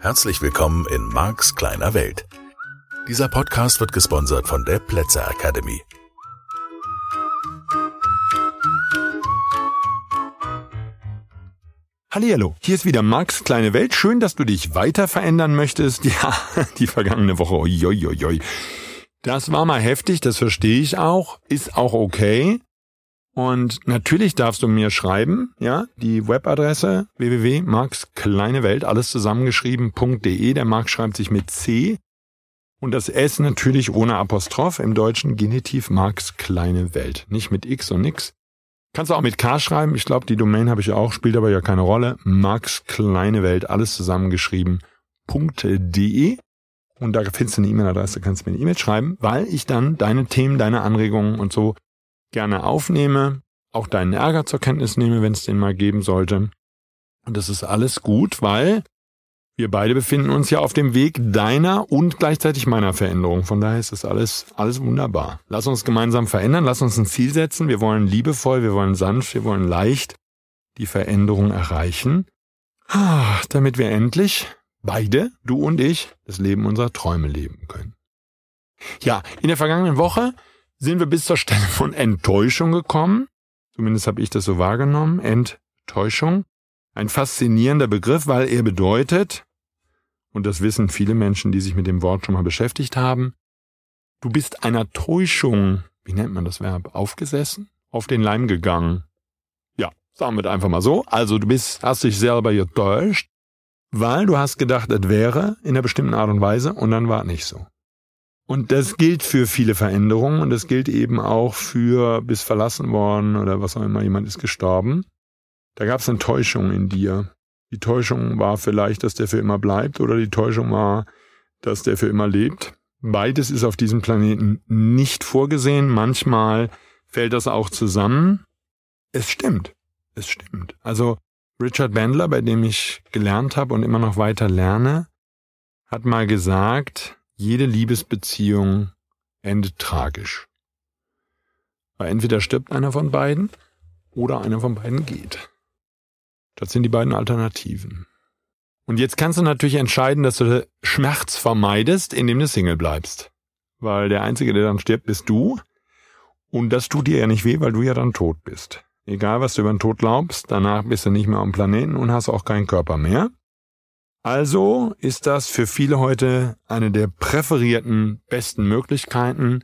Herzlich willkommen in Marks kleiner Welt. Dieser Podcast wird gesponsert von der Plätzer Academy. Hallihallo, hier ist wieder Marks kleine Welt. Schön, dass du dich weiter verändern möchtest. Ja, die vergangene Woche, oi, Das war mal heftig, das verstehe ich auch, ist auch okay. Und natürlich darfst du mir schreiben, ja, die Webadresse www.markskleinewelt, alles zusammengeschrieben.de. Der Mark schreibt sich mit C. Und das S natürlich ohne Apostroph, im Deutschen Genitiv Marks kleine Welt. Nicht mit X und nix. Kannst du auch mit K schreiben. Ich glaube, die Domain habe ich auch, spielt aber ja keine Rolle. Max kleine Welt, alles zusammengeschrieben. Und da findest du eine E-Mail-Adresse, kannst du mir eine E-Mail schreiben, weil ich dann deine Themen, deine Anregungen und so gerne aufnehme, auch deinen Ärger zur Kenntnis nehme, wenn es den mal geben sollte. Und das ist alles gut, weil wir beide befinden uns ja auf dem Weg deiner und gleichzeitig meiner Veränderung. Von daher ist das alles, alles wunderbar. Lass uns gemeinsam verändern, lass uns ein Ziel setzen. Wir wollen liebevoll, wir wollen sanft, wir wollen leicht die Veränderung erreichen, ah, damit wir endlich beide, du und ich, das Leben unserer Träume leben können. Ja, in der vergangenen Woche sind wir bis zur Stelle von Enttäuschung gekommen. Zumindest habe ich das so wahrgenommen. Enttäuschung. Ein faszinierender Begriff, weil er bedeutet, und das wissen viele Menschen, die sich mit dem Wort schon mal beschäftigt haben, du bist einer Täuschung, wie nennt man das Verb, aufgesessen, auf den Leim gegangen. Ja, sagen wir einfach mal so. Also du bist, hast dich selber getäuscht, weil du hast gedacht, es wäre in einer bestimmten Art und Weise und dann war es nicht so. Und das gilt für viele Veränderungen und das gilt eben auch für bis verlassen worden oder was auch immer, jemand ist gestorben. Da gab es eine Täuschung in dir. Die Täuschung war vielleicht, dass der für immer bleibt oder die Täuschung war, dass der für immer lebt. Beides ist auf diesem Planeten nicht vorgesehen. Manchmal fällt das auch zusammen. Es stimmt. Es stimmt. Also Richard Bandler, bei dem ich gelernt habe und immer noch weiter lerne, hat mal gesagt, jede Liebesbeziehung endet tragisch. Weil entweder stirbt einer von beiden oder einer von beiden geht. Das sind die beiden Alternativen. Und jetzt kannst du natürlich entscheiden, dass du Schmerz vermeidest, indem du Single bleibst. Weil der Einzige, der dann stirbt, bist du. Und das tut dir ja nicht weh, weil du ja dann tot bist. Egal, was du über den Tod glaubst, danach bist du nicht mehr am Planeten und hast auch keinen Körper mehr. Also ist das für viele heute eine der präferierten besten Möglichkeiten,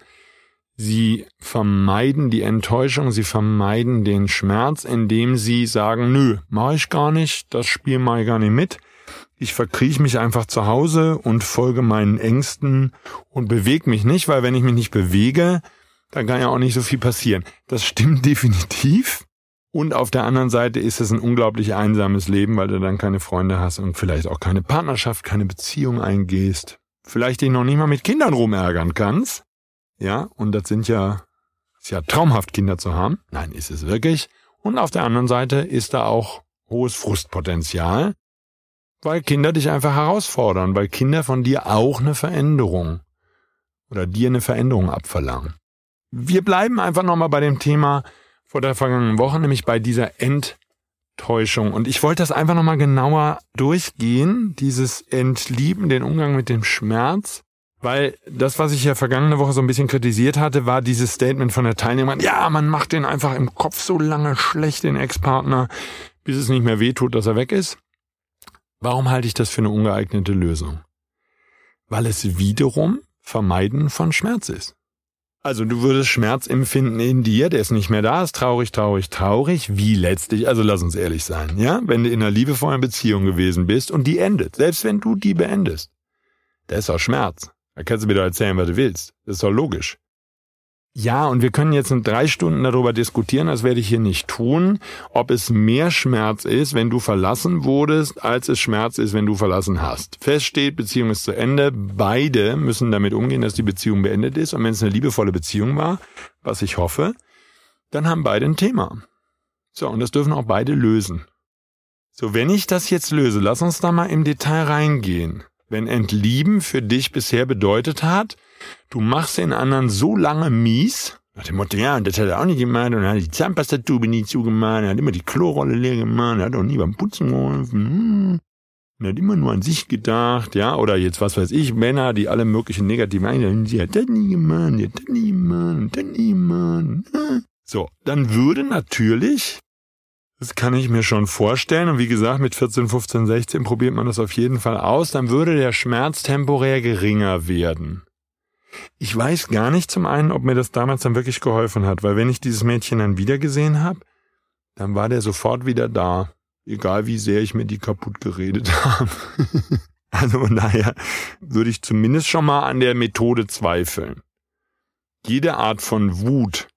Sie vermeiden die Enttäuschung, sie vermeiden den Schmerz, indem sie sagen, nö, mache ich gar nicht, das Spiel mache ich gar nicht mit. Ich verkrieche mich einfach zu Hause und folge meinen Ängsten und bewege mich nicht, weil wenn ich mich nicht bewege, dann kann ja auch nicht so viel passieren. Das stimmt definitiv. Und auf der anderen Seite ist es ein unglaublich einsames Leben, weil du dann keine Freunde hast und vielleicht auch keine Partnerschaft, keine Beziehung eingehst. Vielleicht dich noch nicht mal mit Kindern rumärgern kannst. Ja, und das sind ja, ist ja traumhaft, Kinder zu haben. Nein, ist es wirklich. Und auf der anderen Seite ist da auch hohes Frustpotenzial, weil Kinder dich einfach herausfordern, weil Kinder von dir auch eine Veränderung oder dir eine Veränderung abverlangen. Wir bleiben einfach nochmal bei dem Thema vor der vergangenen Woche, nämlich bei dieser Enttäuschung. Und ich wollte das einfach nochmal genauer durchgehen, dieses Entlieben, den Umgang mit dem Schmerz weil das, was ich ja vergangene Woche so ein bisschen kritisiert hatte, war dieses Statement von der Teilnehmerin, ja, man macht den einfach im Kopf so lange schlecht, den Ex-Partner, bis es nicht mehr wehtut, dass er weg ist. Warum halte ich das für eine ungeeignete Lösung? Weil es wiederum Vermeiden von Schmerz ist. Also du würdest Schmerz empfinden in dir, der ist nicht mehr da, ist traurig, traurig, traurig, wie letztlich, also lass uns ehrlich sein, ja? Wenn du in einer liebevollen Beziehung gewesen bist und die endet, selbst wenn du die beendest, da ist auch Schmerz. Da kannst du mir doch erzählen, was du willst. Das ist doch logisch. Ja, und wir können jetzt in drei Stunden darüber diskutieren, das werde ich hier nicht tun, ob es mehr Schmerz ist, wenn du verlassen wurdest, als es Schmerz ist, wenn du verlassen hast. Fest steht, Beziehung ist zu Ende. Beide müssen damit umgehen, dass die Beziehung beendet ist. Und wenn es eine liebevolle Beziehung war, was ich hoffe, dann haben beide ein Thema. So, und das dürfen auch beide lösen. So, wenn ich das jetzt löse, lass uns da mal im Detail reingehen. Wenn Entlieben für dich bisher bedeutet hat, du machst den anderen so lange mies, Nach dem Motto, ja, und das hat er auch nicht gemacht, und er hat die Zahnpastatube nie zugemacht, er hat immer die Klorolle leer gemacht, er hat auch nie beim Putzen geholfen, hm. Er hat immer nur an sich gedacht, ja, oder jetzt was weiß ich, Männer, die alle möglichen negativen Einstellungen, sie hat das nie gemacht, sie hat das nie gemacht, das nie gemacht. Hm. So, dann würde natürlich, das kann ich mir schon vorstellen, und wie gesagt, mit 14, 15, 16 probiert man das auf jeden Fall aus, dann würde der Schmerz temporär geringer werden. Ich weiß gar nicht zum einen, ob mir das damals dann wirklich geholfen hat, weil wenn ich dieses Mädchen dann wieder gesehen habe, dann war der sofort wieder da, egal wie sehr ich mir die kaputt geredet habe. also von daher würde ich zumindest schon mal an der Methode zweifeln. Jede Art von Wut,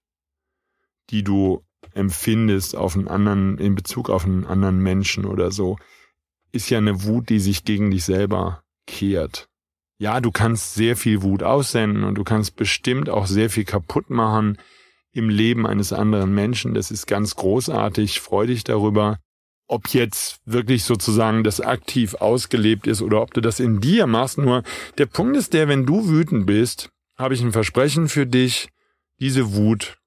die du empfindest auf einen anderen, in Bezug auf einen anderen Menschen oder so, ist ja eine Wut, die sich gegen dich selber kehrt ja, du kannst sehr viel Wut aussenden und du kannst bestimmt auch sehr viel kaputt machen im Leben eines anderen Menschen. Das ist ganz großartig. Freu dich darüber. Ob jetzt wirklich sozusagen das aktiv ausgelebt ist oder ob du das in dir machst. Nur der Punkt ist der, wenn du wütend bist, habe ich ein Versprechen für dich. Diese Wut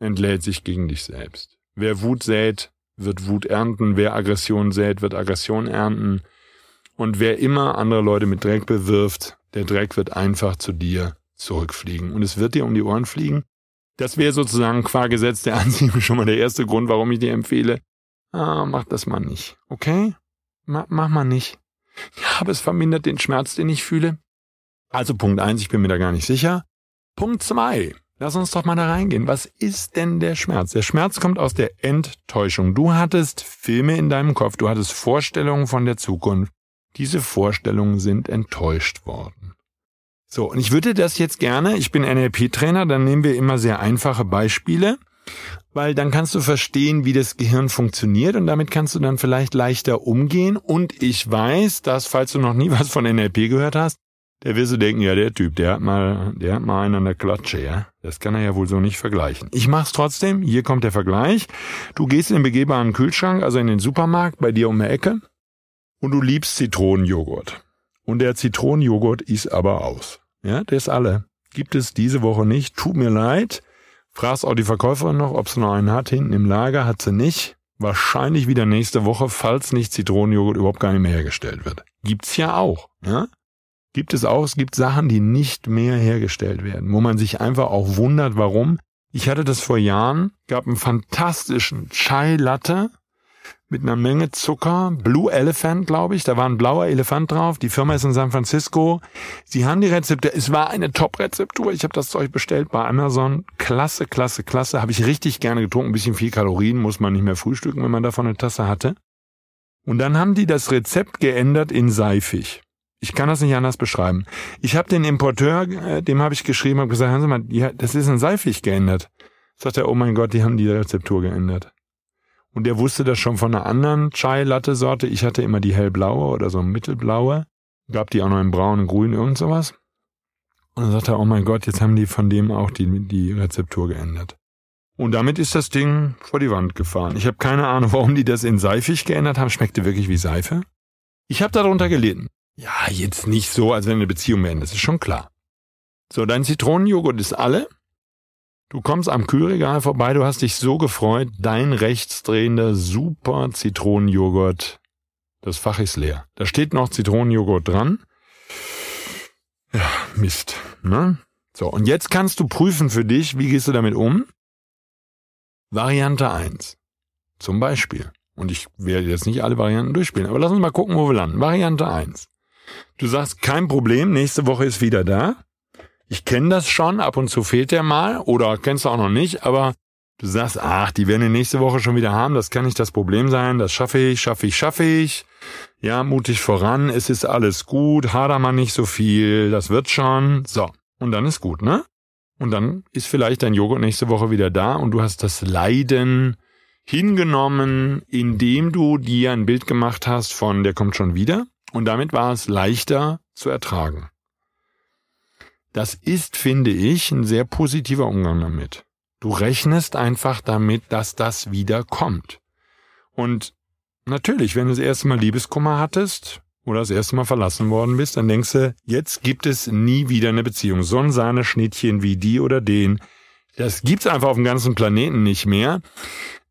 entlädt sich gegen dich selbst. Wer Wut sät, wird Wut ernten. Wer Aggression sät, wird Aggression ernten. Und wer immer andere Leute mit Dreck bewirft, der Dreck wird einfach zu dir zurückfliegen. Und es wird dir um die Ohren fliegen. Das wäre sozusagen qua Gesetz der Anziehung schon mal der erste Grund, warum ich dir empfehle, ah, mach das mal nicht. Okay? Ma mach mal nicht. Ja, aber es vermindert den Schmerz, den ich fühle. Also Punkt eins, ich bin mir da gar nicht sicher. Punkt zwei, lass uns doch mal da reingehen. Was ist denn der Schmerz? Der Schmerz kommt aus der Enttäuschung. Du hattest Filme in deinem Kopf, du hattest Vorstellungen von der Zukunft. Diese Vorstellungen sind enttäuscht worden. So, und ich würde das jetzt gerne, ich bin NLP-Trainer, dann nehmen wir immer sehr einfache Beispiele, weil dann kannst du verstehen, wie das Gehirn funktioniert und damit kannst du dann vielleicht leichter umgehen. Und ich weiß, dass, falls du noch nie was von NLP gehört hast, der wirst du denken, ja, der Typ, der hat mal, der hat mal einen an der Klatsche, ja. Das kann er ja wohl so nicht vergleichen. Ich mach's trotzdem. Hier kommt der Vergleich. Du gehst in den begehbaren Kühlschrank, also in den Supermarkt, bei dir um die Ecke und du liebst Zitronenjoghurt. Und der Zitronenjoghurt ist aber aus. Ja, der ist alle. Gibt es diese Woche nicht. Tut mir leid. Fragst auch die Verkäuferin noch, ob sie noch einen hat. Hinten im Lager hat sie nicht. Wahrscheinlich wieder nächste Woche, falls nicht Zitronenjoghurt überhaupt gar nicht mehr hergestellt wird. Gibt's ja auch. Ja? Gibt es auch. Es gibt Sachen, die nicht mehr hergestellt werden, wo man sich einfach auch wundert, warum. Ich hatte das vor Jahren, gab einen fantastischen Chai Latte mit einer Menge Zucker. Blue Elephant, glaube ich. Da war ein blauer Elefant drauf. Die Firma ist in San Francisco. Sie haben die Rezepte. Es war eine Top-Rezeptur. Ich habe das Zeug bestellt bei Amazon. Klasse, klasse, klasse. Habe ich richtig gerne getrunken. Ein bisschen viel Kalorien muss man nicht mehr frühstücken, wenn man davon eine Tasse hatte. Und dann haben die das Rezept geändert in seifig. Ich kann das nicht anders beschreiben. Ich habe den Importeur, äh, dem habe ich geschrieben, habe gesagt, hören Sie mal, ja, das ist in seifig geändert. Sagt er, oh mein Gott, die haben die Rezeptur geändert. Und der wusste das schon von einer anderen Chai-Latte-Sorte. Ich hatte immer die hellblaue oder so mittelblaue. Gab die auch noch in braun, grün, irgend sowas. Und dann sagte er, oh mein Gott, jetzt haben die von dem auch die, die Rezeptur geändert. Und damit ist das Ding vor die Wand gefahren. Ich habe keine Ahnung, warum die das in seifig geändert haben. Schmeckte wirklich wie Seife. Ich habe darunter gelitten. Ja, jetzt nicht so, als wenn eine Beziehung beendet. Das ist schon klar. So, dein Zitronenjoghurt ist alle. Du kommst am Kühlregal vorbei, du hast dich so gefreut, dein rechtsdrehender super Zitronenjoghurt, das Fach ist leer. Da steht noch Zitronenjoghurt dran. Ja, Mist, ne? So, und jetzt kannst du prüfen für dich, wie gehst du damit um? Variante eins, Zum Beispiel. Und ich werde jetzt nicht alle Varianten durchspielen, aber lass uns mal gucken, wo wir landen. Variante eins. Du sagst, kein Problem, nächste Woche ist wieder da ich kenne das schon, ab und zu fehlt der mal oder kennst du auch noch nicht, aber du sagst, ach, die werden die nächste Woche schon wieder haben, das kann nicht das Problem sein, das schaffe ich, schaffe ich, schaffe ich. Ja, mutig voran, es ist alles gut, hader man nicht so viel, das wird schon. So, und dann ist gut, ne? Und dann ist vielleicht dein Joghurt nächste Woche wieder da und du hast das Leiden hingenommen, indem du dir ein Bild gemacht hast von der kommt schon wieder und damit war es leichter zu ertragen. Das ist, finde ich, ein sehr positiver Umgang damit. Du rechnest einfach damit, dass das wieder kommt. Und natürlich, wenn du das erste Mal Liebeskummer hattest oder das erste Mal verlassen worden bist, dann denkst du, jetzt gibt es nie wieder eine Beziehung. So ein Sahneschnittchen wie die oder den, Das gibt's einfach auf dem ganzen Planeten nicht mehr.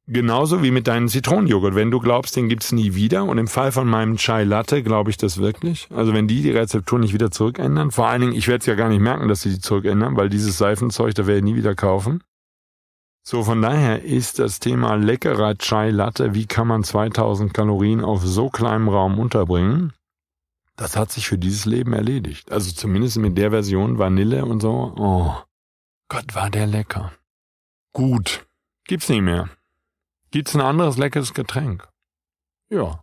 Genauso wie mit deinem Zitronenjoghurt. Wenn du glaubst, den gibt's nie wieder. Und im Fall von meinem Chai Latte glaube ich das wirklich. Also wenn die die Rezeptur nicht wieder zurückändern, vor allen Dingen, ich werde es ja gar nicht merken, dass sie die zurückändern, weil dieses Seifenzeug, da werde ich nie wieder kaufen. So, von daher ist das Thema leckerer Chai Latte, wie kann man 2000 Kalorien auf so kleinem Raum unterbringen, das hat sich für dieses Leben erledigt. Also zumindest mit der Version Vanille und so. Oh, Gott, war der lecker. Gut, gibt's nicht mehr. Gibt's ein anderes leckeres Getränk? Ja.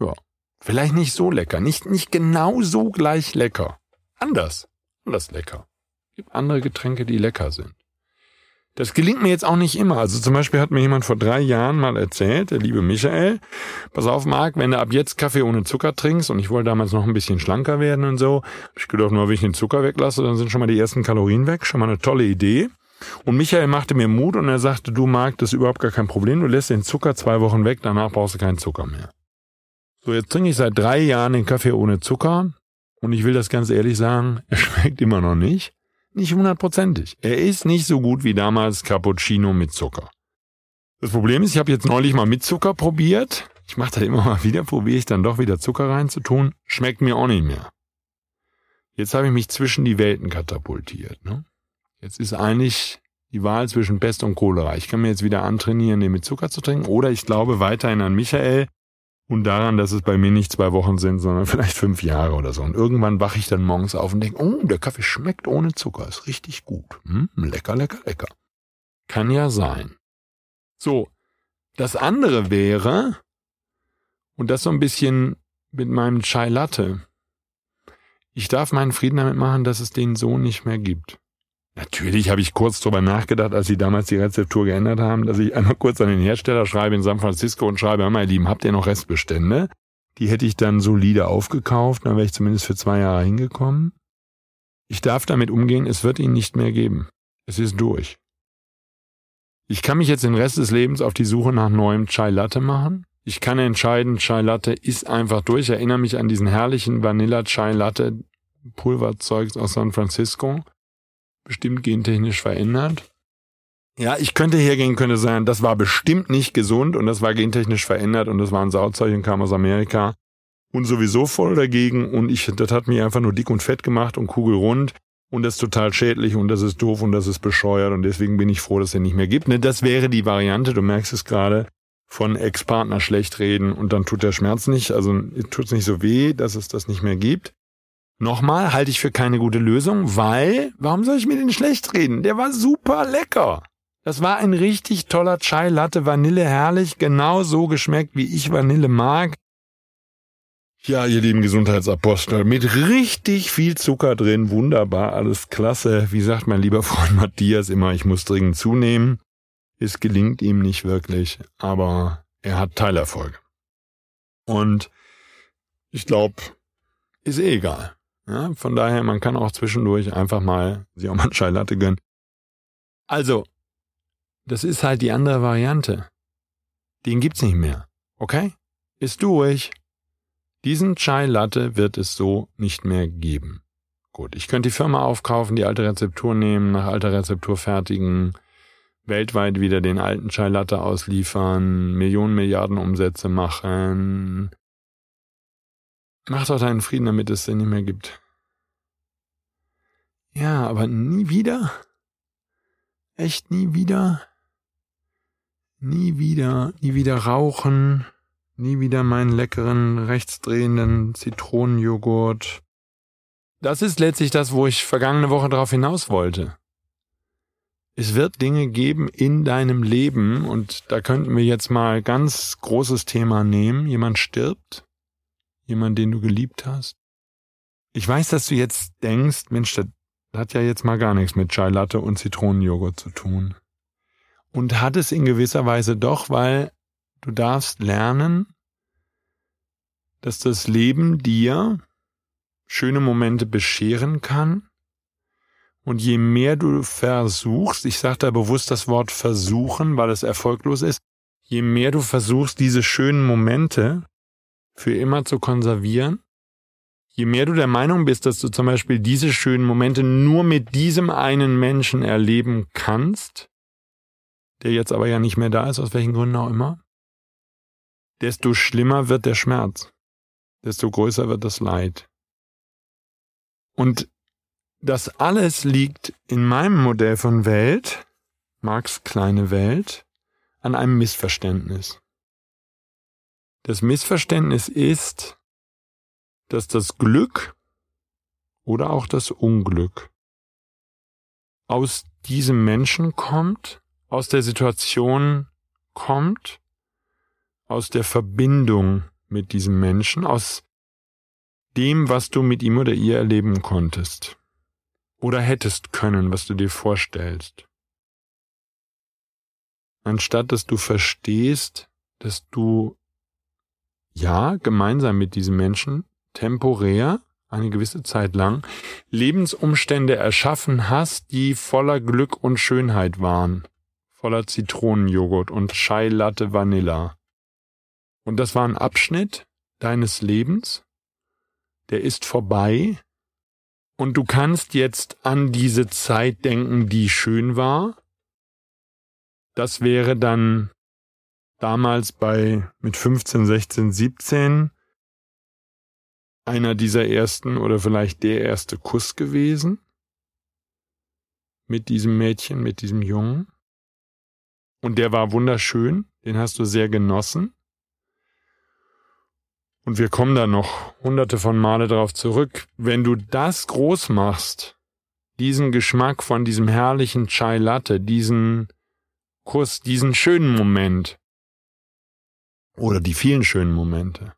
Ja. Vielleicht nicht so lecker, nicht, nicht genau so gleich lecker. Anders. Anders lecker. Gibt andere Getränke, die lecker sind. Das gelingt mir jetzt auch nicht immer. Also zum Beispiel hat mir jemand vor drei Jahren mal erzählt, der liebe Michael, pass auf, Marc, wenn du ab jetzt Kaffee ohne Zucker trinkst, und ich wollte damals noch ein bisschen schlanker werden und so, ich gedacht, nur wenn ich den Zucker weglasse, dann sind schon mal die ersten Kalorien weg, schon mal eine tolle Idee. Und Michael machte mir Mut und er sagte, du Marc, das ist überhaupt gar kein Problem, du lässt den Zucker zwei Wochen weg, danach brauchst du keinen Zucker mehr. So, jetzt trinke ich seit drei Jahren den Kaffee ohne Zucker und ich will das ganz ehrlich sagen, er schmeckt immer noch nicht. Nicht hundertprozentig. Er ist nicht so gut wie damals Cappuccino mit Zucker. Das Problem ist, ich habe jetzt neulich mal mit Zucker probiert. Ich mache das immer mal wieder, probiere ich dann doch wieder Zucker reinzutun. Schmeckt mir auch nicht mehr. Jetzt habe ich mich zwischen die Welten katapultiert. Ne? Jetzt ist eigentlich die Wahl zwischen Pest und Cholera. Ich kann mir jetzt wieder antrainieren, den mit Zucker zu trinken, oder ich glaube weiterhin an Michael und daran, dass es bei mir nicht zwei Wochen sind, sondern vielleicht fünf Jahre oder so. Und irgendwann wache ich dann morgens auf und denke, oh, der Kaffee schmeckt ohne Zucker, ist richtig gut. Hm, lecker, lecker, lecker. Kann ja sein. So, das andere wäre, und das so ein bisschen mit meinem Chai Latte. Ich darf meinen Frieden damit machen, dass es den so nicht mehr gibt. Natürlich habe ich kurz drüber nachgedacht, als sie damals die Rezeptur geändert haben, dass ich einmal kurz an den Hersteller schreibe in San Francisco und schreibe, meine Lieben, habt ihr noch Restbestände? Die hätte ich dann solide aufgekauft, dann wäre ich zumindest für zwei Jahre hingekommen. Ich darf damit umgehen, es wird ihn nicht mehr geben. Es ist durch. Ich kann mich jetzt den Rest des Lebens auf die Suche nach neuem Chai Latte machen. Ich kann entscheiden, Chai Latte ist einfach durch. Ich erinnere mich an diesen herrlichen Vanilla Chai Latte Pulverzeugs aus San Francisco bestimmt gentechnisch verändert. Ja, ich könnte hergehen, könnte sagen, das war bestimmt nicht gesund und das war gentechnisch verändert und das war ein Sauzeug und kam aus Amerika und sowieso voll dagegen und ich, das hat mich einfach nur dick und fett gemacht und kugelrund und das ist total schädlich und das ist doof und das ist bescheuert und deswegen bin ich froh, dass es den nicht mehr gibt. Ne, das wäre die Variante, du merkst es gerade, von Ex-Partner schlecht reden und dann tut der Schmerz nicht, also tut es nicht so weh, dass es das nicht mehr gibt. Nochmal halte ich für keine gute Lösung, weil, warum soll ich mir den schlecht reden? Der war super lecker. Das war ein richtig toller Chai Latte, Vanille herrlich, genau so geschmeckt, wie ich Vanille mag. Ja, ihr lieben Gesundheitsapostel, mit richtig viel Zucker drin, wunderbar, alles klasse. Wie sagt mein lieber Freund Matthias immer, ich muss dringend zunehmen. Es gelingt ihm nicht wirklich, aber er hat Teilerfolge. Und ich glaube, ist eh egal. Ja, von daher, man kann auch zwischendurch einfach mal sich auch mal Chai Latte gönnen. Also, das ist halt die andere Variante. Den gibt's nicht mehr. Okay? Ist durch. Diesen Chai Latte wird es so nicht mehr geben. Gut, ich könnte die Firma aufkaufen, die alte Rezeptur nehmen, nach alter Rezeptur fertigen, weltweit wieder den alten Chai Latte ausliefern, Millionen Milliarden Umsätze machen, Mach doch deinen Frieden, damit es den nicht mehr gibt. Ja, aber nie wieder? Echt nie wieder? Nie wieder, nie wieder rauchen, nie wieder meinen leckeren, rechtsdrehenden Zitronenjoghurt. Das ist letztlich das, wo ich vergangene Woche darauf hinaus wollte. Es wird Dinge geben in deinem Leben, und da könnten wir jetzt mal ganz großes Thema nehmen. Jemand stirbt, Jemand, den du geliebt hast? Ich weiß, dass du jetzt denkst, Mensch, das hat ja jetzt mal gar nichts mit Chai Latte und Zitronenjoghurt zu tun. Und hat es in gewisser Weise doch, weil du darfst lernen, dass das Leben dir schöne Momente bescheren kann. Und je mehr du versuchst, ich sage da bewusst das Wort versuchen, weil es erfolglos ist, je mehr du versuchst, diese schönen Momente für immer zu konservieren, Je mehr du der Meinung bist, dass du zum Beispiel diese schönen Momente nur mit diesem einen Menschen erleben kannst, der jetzt aber ja nicht mehr da ist, aus welchen Gründen auch immer, desto schlimmer wird der Schmerz, desto größer wird das Leid. Und das alles liegt in meinem Modell von Welt, Marx kleine Welt, an einem Missverständnis. Das Missverständnis ist, dass das Glück oder auch das Unglück aus diesem Menschen kommt, aus der Situation kommt, aus der Verbindung mit diesem Menschen, aus dem, was du mit ihm oder ihr erleben konntest oder hättest können, was du dir vorstellst. Anstatt dass du verstehst, dass du ja gemeinsam mit diesem Menschen temporär eine gewisse Zeit lang Lebensumstände erschaffen hast, die voller Glück und Schönheit waren, voller Zitronenjoghurt und Chai Latte Vanilla. Und das war ein Abschnitt deines Lebens, der ist vorbei, und du kannst jetzt an diese Zeit denken, die schön war. Das wäre dann damals bei mit 15, 16, 17 einer dieser ersten oder vielleicht der erste Kuss gewesen mit diesem Mädchen, mit diesem Jungen. Und der war wunderschön, den hast du sehr genossen. Und wir kommen da noch hunderte von Male darauf zurück. Wenn du das groß machst, diesen Geschmack von diesem herrlichen Chai Latte, diesen Kuss, diesen schönen Moment oder die vielen schönen Momente.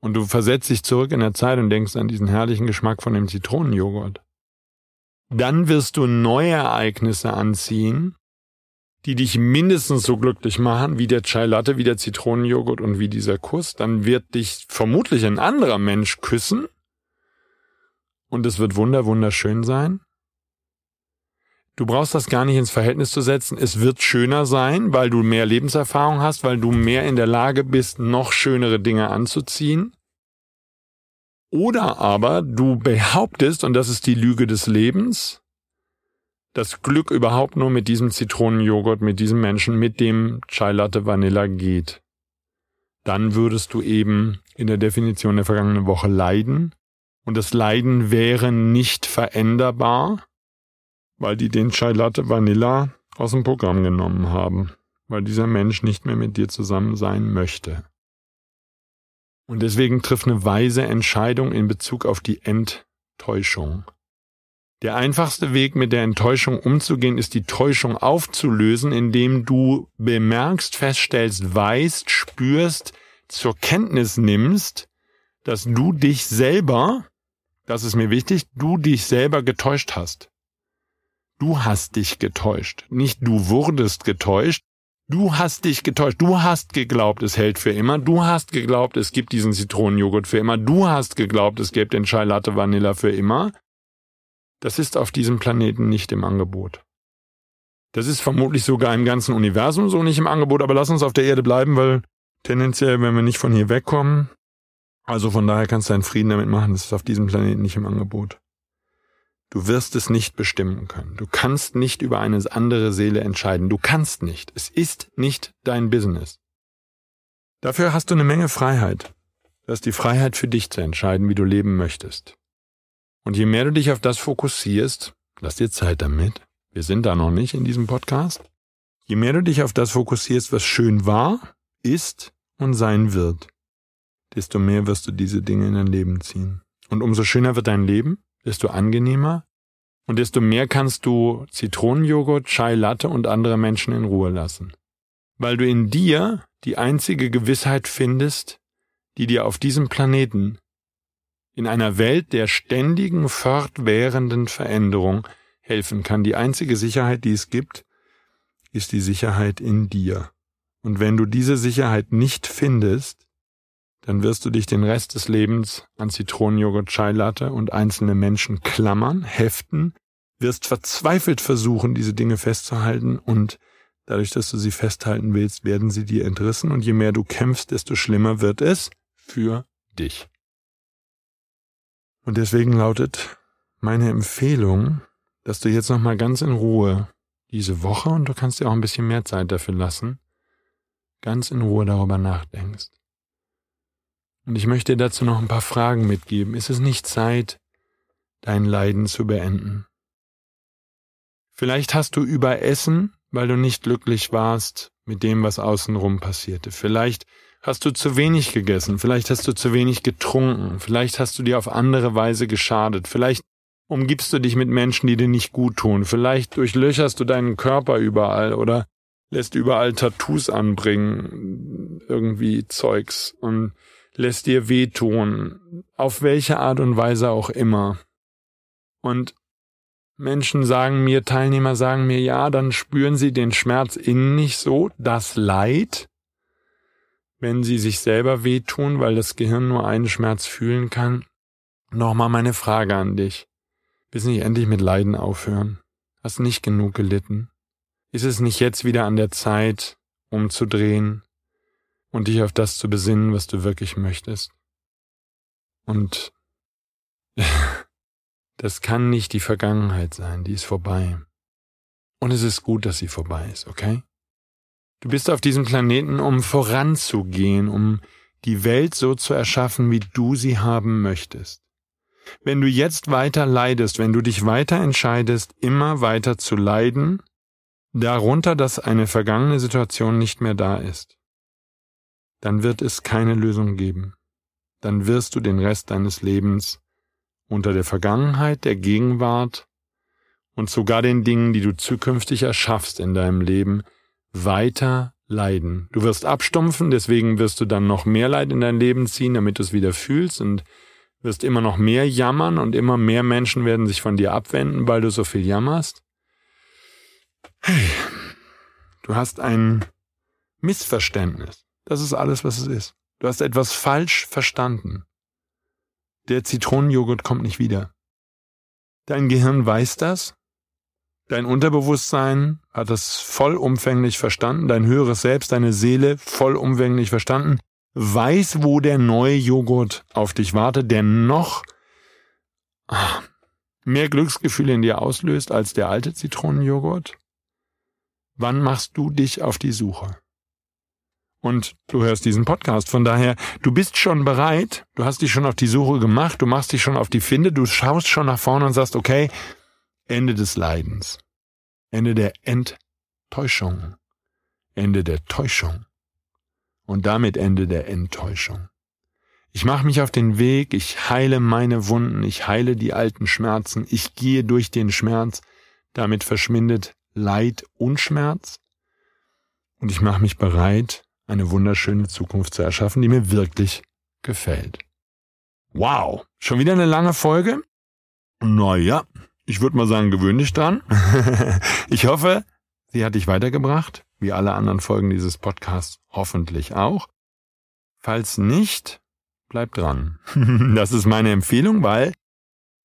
Und du versetzt dich zurück in der Zeit und denkst an diesen herrlichen Geschmack von dem Zitronenjoghurt. Dann wirst du neue Ereignisse anziehen, die dich mindestens so glücklich machen wie der Chai Latte, wie der Zitronenjoghurt und wie dieser Kuss, dann wird dich vermutlich ein anderer Mensch küssen und es wird wunder wunderschön sein. Du brauchst das gar nicht ins Verhältnis zu setzen. Es wird schöner sein, weil du mehr Lebenserfahrung hast, weil du mehr in der Lage bist, noch schönere Dinge anzuziehen. Oder aber du behauptest, und das ist die Lüge des Lebens, das Glück überhaupt nur mit diesem Zitronenjoghurt, mit diesem Menschen, mit dem Chai Latte Vanilla geht. Dann würdest du eben in der Definition der vergangenen Woche leiden. Und das Leiden wäre nicht veränderbar, weil die den Chai Latte Vanilla aus dem Programm genommen haben, weil dieser Mensch nicht mehr mit dir zusammen sein möchte. Und deswegen trifft eine weise Entscheidung in Bezug auf die Enttäuschung. Der einfachste Weg, mit der Enttäuschung umzugehen, ist die Täuschung aufzulösen, indem du bemerkst, feststellst, weißt, spürst, zur Kenntnis nimmst, dass du dich selber, das ist mir wichtig, du dich selber getäuscht hast. Du hast dich getäuscht. Nicht du wurdest getäuscht. Du hast dich getäuscht. Du hast geglaubt, es hält für immer. Du hast geglaubt, es gibt diesen Zitronenjoghurt für immer. Du hast geglaubt, es gibt den Chai Latte Vanilla für immer. Das ist auf diesem Planeten nicht im Angebot. Das ist vermutlich sogar im ganzen Universum so nicht im Angebot, aber lass uns auf der Erde bleiben, weil tendenziell, wenn wir nicht von hier wegkommen, also von daher kannst du einen Frieden damit machen, das ist auf diesem Planeten nicht im Angebot. Du wirst es nicht bestimmen können. Du kannst nicht über eine andere Seele entscheiden. Du kannst nicht. Es ist nicht dein Business. Dafür hast du eine Menge Freiheit. Du hast die Freiheit für dich zu entscheiden, wie du leben möchtest. Und je mehr du dich auf das fokussierst, lass dir Zeit damit, wir sind da noch nicht in diesem Podcast, je mehr du dich auf das fokussierst, was schön war, ist und sein wird, desto mehr wirst du diese Dinge in dein Leben ziehen. Und umso schöner wird dein Leben, desto angenehmer und desto mehr kannst du Zitronenjoghurt, Chai Latte und andere Menschen in Ruhe lassen. Weil du in dir die einzige Gewissheit findest, die dir auf diesem Planeten in einer Welt der ständigen, fortwährenden Veränderung helfen kann. Die einzige Sicherheit, die es gibt, ist die Sicherheit in dir. Und wenn du diese Sicherheit nicht findest, dann wirst du dich den Rest des Lebens an Zitronenjoghurt, Chai Latte und einzelne Menschen klammern, heften, wirst verzweifelt versuchen, diese Dinge festzuhalten und dadurch, dass du sie festhalten willst, werden sie dir entrissen und je mehr du kämpfst, desto schlimmer wird es für dich. Und deswegen lautet meine Empfehlung, dass du jetzt nochmal ganz in Ruhe diese Woche, und du kannst dir auch ein bisschen mehr Zeit dafür lassen, ganz in Ruhe darüber nachdenkst. Und ich möchte dazu noch ein paar Fragen mitgeben. Ist es nicht Zeit, dein Leiden zu beenden? Vielleicht hast du überessen, weil du nicht glücklich warst mit dem, was außenrum passierte. Vielleicht hast du zu wenig gegessen, vielleicht hast du zu wenig getrunken, vielleicht hast du dir auf andere Weise geschadet, vielleicht umgibst du dich mit Menschen, die dir nicht gut tun, vielleicht durchlöcherst du deinen Körper überall oder lässt überall Tattoos anbringen, irgendwie Zeugs und lässt dir wehtun, auf welche Art und Weise auch immer. Und Menschen sagen mir, Teilnehmer sagen mir, ja, dann spüren sie den Schmerz innen nicht so, das Leid, wenn sie sich selber wehtun, weil das Gehirn nur einen Schmerz fühlen kann. Nochmal meine Frage an dich. Willst du nicht endlich mit Leiden aufhören? Hast nicht genug gelitten? Ist es nicht jetzt wieder an der Zeit, umzudrehen und dich auf das zu besinnen, was du wirklich möchtest? Und das kann nicht die Vergangenheit sein, die ist vorbei. Und es ist gut, dass sie vorbei ist, okay? Du bist auf diesem Planeten, um voranzugehen, um die Welt so zu erschaffen, wie du sie haben möchtest. Wenn du jetzt weiter leidest, wenn du dich weiter entscheidest, immer weiter zu leiden, darunter, dass eine vergangene Situation nicht mehr da ist, dann wird es keine Lösung geben. Dann wirst du den Rest deines Lebens unter der Vergangenheit, der Gegenwart und sogar den Dingen, die du zukünftig erschaffst in deinem Leben, weiter leiden. Du wirst abstumpfen, deswegen wirst du dann noch mehr Leid in dein Leben ziehen, damit du es wieder fühlst und wirst immer noch mehr jammern und immer mehr Menschen werden sich von dir abwenden, weil du so viel jammerst. Hey, du hast ein Missverständnis. Das ist alles, was es ist. Du hast etwas falsch verstanden. Der Zitronenjoghurt kommt nicht wieder. Dein Gehirn weiß das. Dein Unterbewusstsein hat das vollumfänglich verstanden. Dein höheres Selbst, deine Seele vollumfänglich verstanden. Weiß, wo der neue Joghurt auf dich wartet, der noch ah, mehr Glücksgefühle in dir auslöst als der alte Zitronenjoghurt. Wann machst du dich auf die Suche? Und du hörst diesen Podcast. Von daher, du bist schon bereit, du hast dich schon auf die Suche gemacht, du machst dich schon auf die Finde, du schaust schon nach vorne und sagst, okay, Ende des Leidens, Ende der Enttäuschung, Ende der Täuschung. Und damit Ende der Enttäuschung. Ich mache mich auf den Weg, ich heile meine Wunden, ich heile die alten Schmerzen, ich gehe durch den Schmerz, damit verschwindet Leid und Schmerz. Und ich mache mich bereit, eine wunderschöne Zukunft zu erschaffen, die mir wirklich gefällt. Wow, schon wieder eine lange Folge? Naja, ich würde mal sagen, gewöhn dich dran. ich hoffe, sie hat dich weitergebracht, wie alle anderen Folgen dieses Podcasts hoffentlich auch. Falls nicht, bleib dran. das ist meine Empfehlung, weil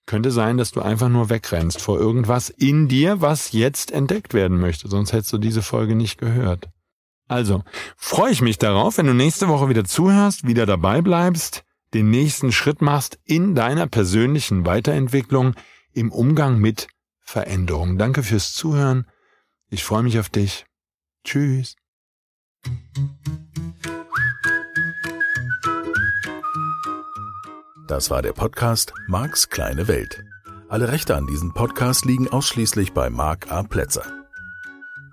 könnte sein, dass du einfach nur wegrennst vor irgendwas in dir, was jetzt entdeckt werden möchte, sonst hättest du diese Folge nicht gehört. Also, freue ich mich darauf, wenn du nächste Woche wieder zuhörst, wieder dabei bleibst, den nächsten Schritt machst in deiner persönlichen Weiterentwicklung im Umgang mit Veränderung. Danke fürs Zuhören. Ich freue mich auf dich. Tschüss. Das war der Podcast Marks kleine Welt. Alle Rechte an diesem Podcast liegen ausschließlich bei Mark A. Plätzer.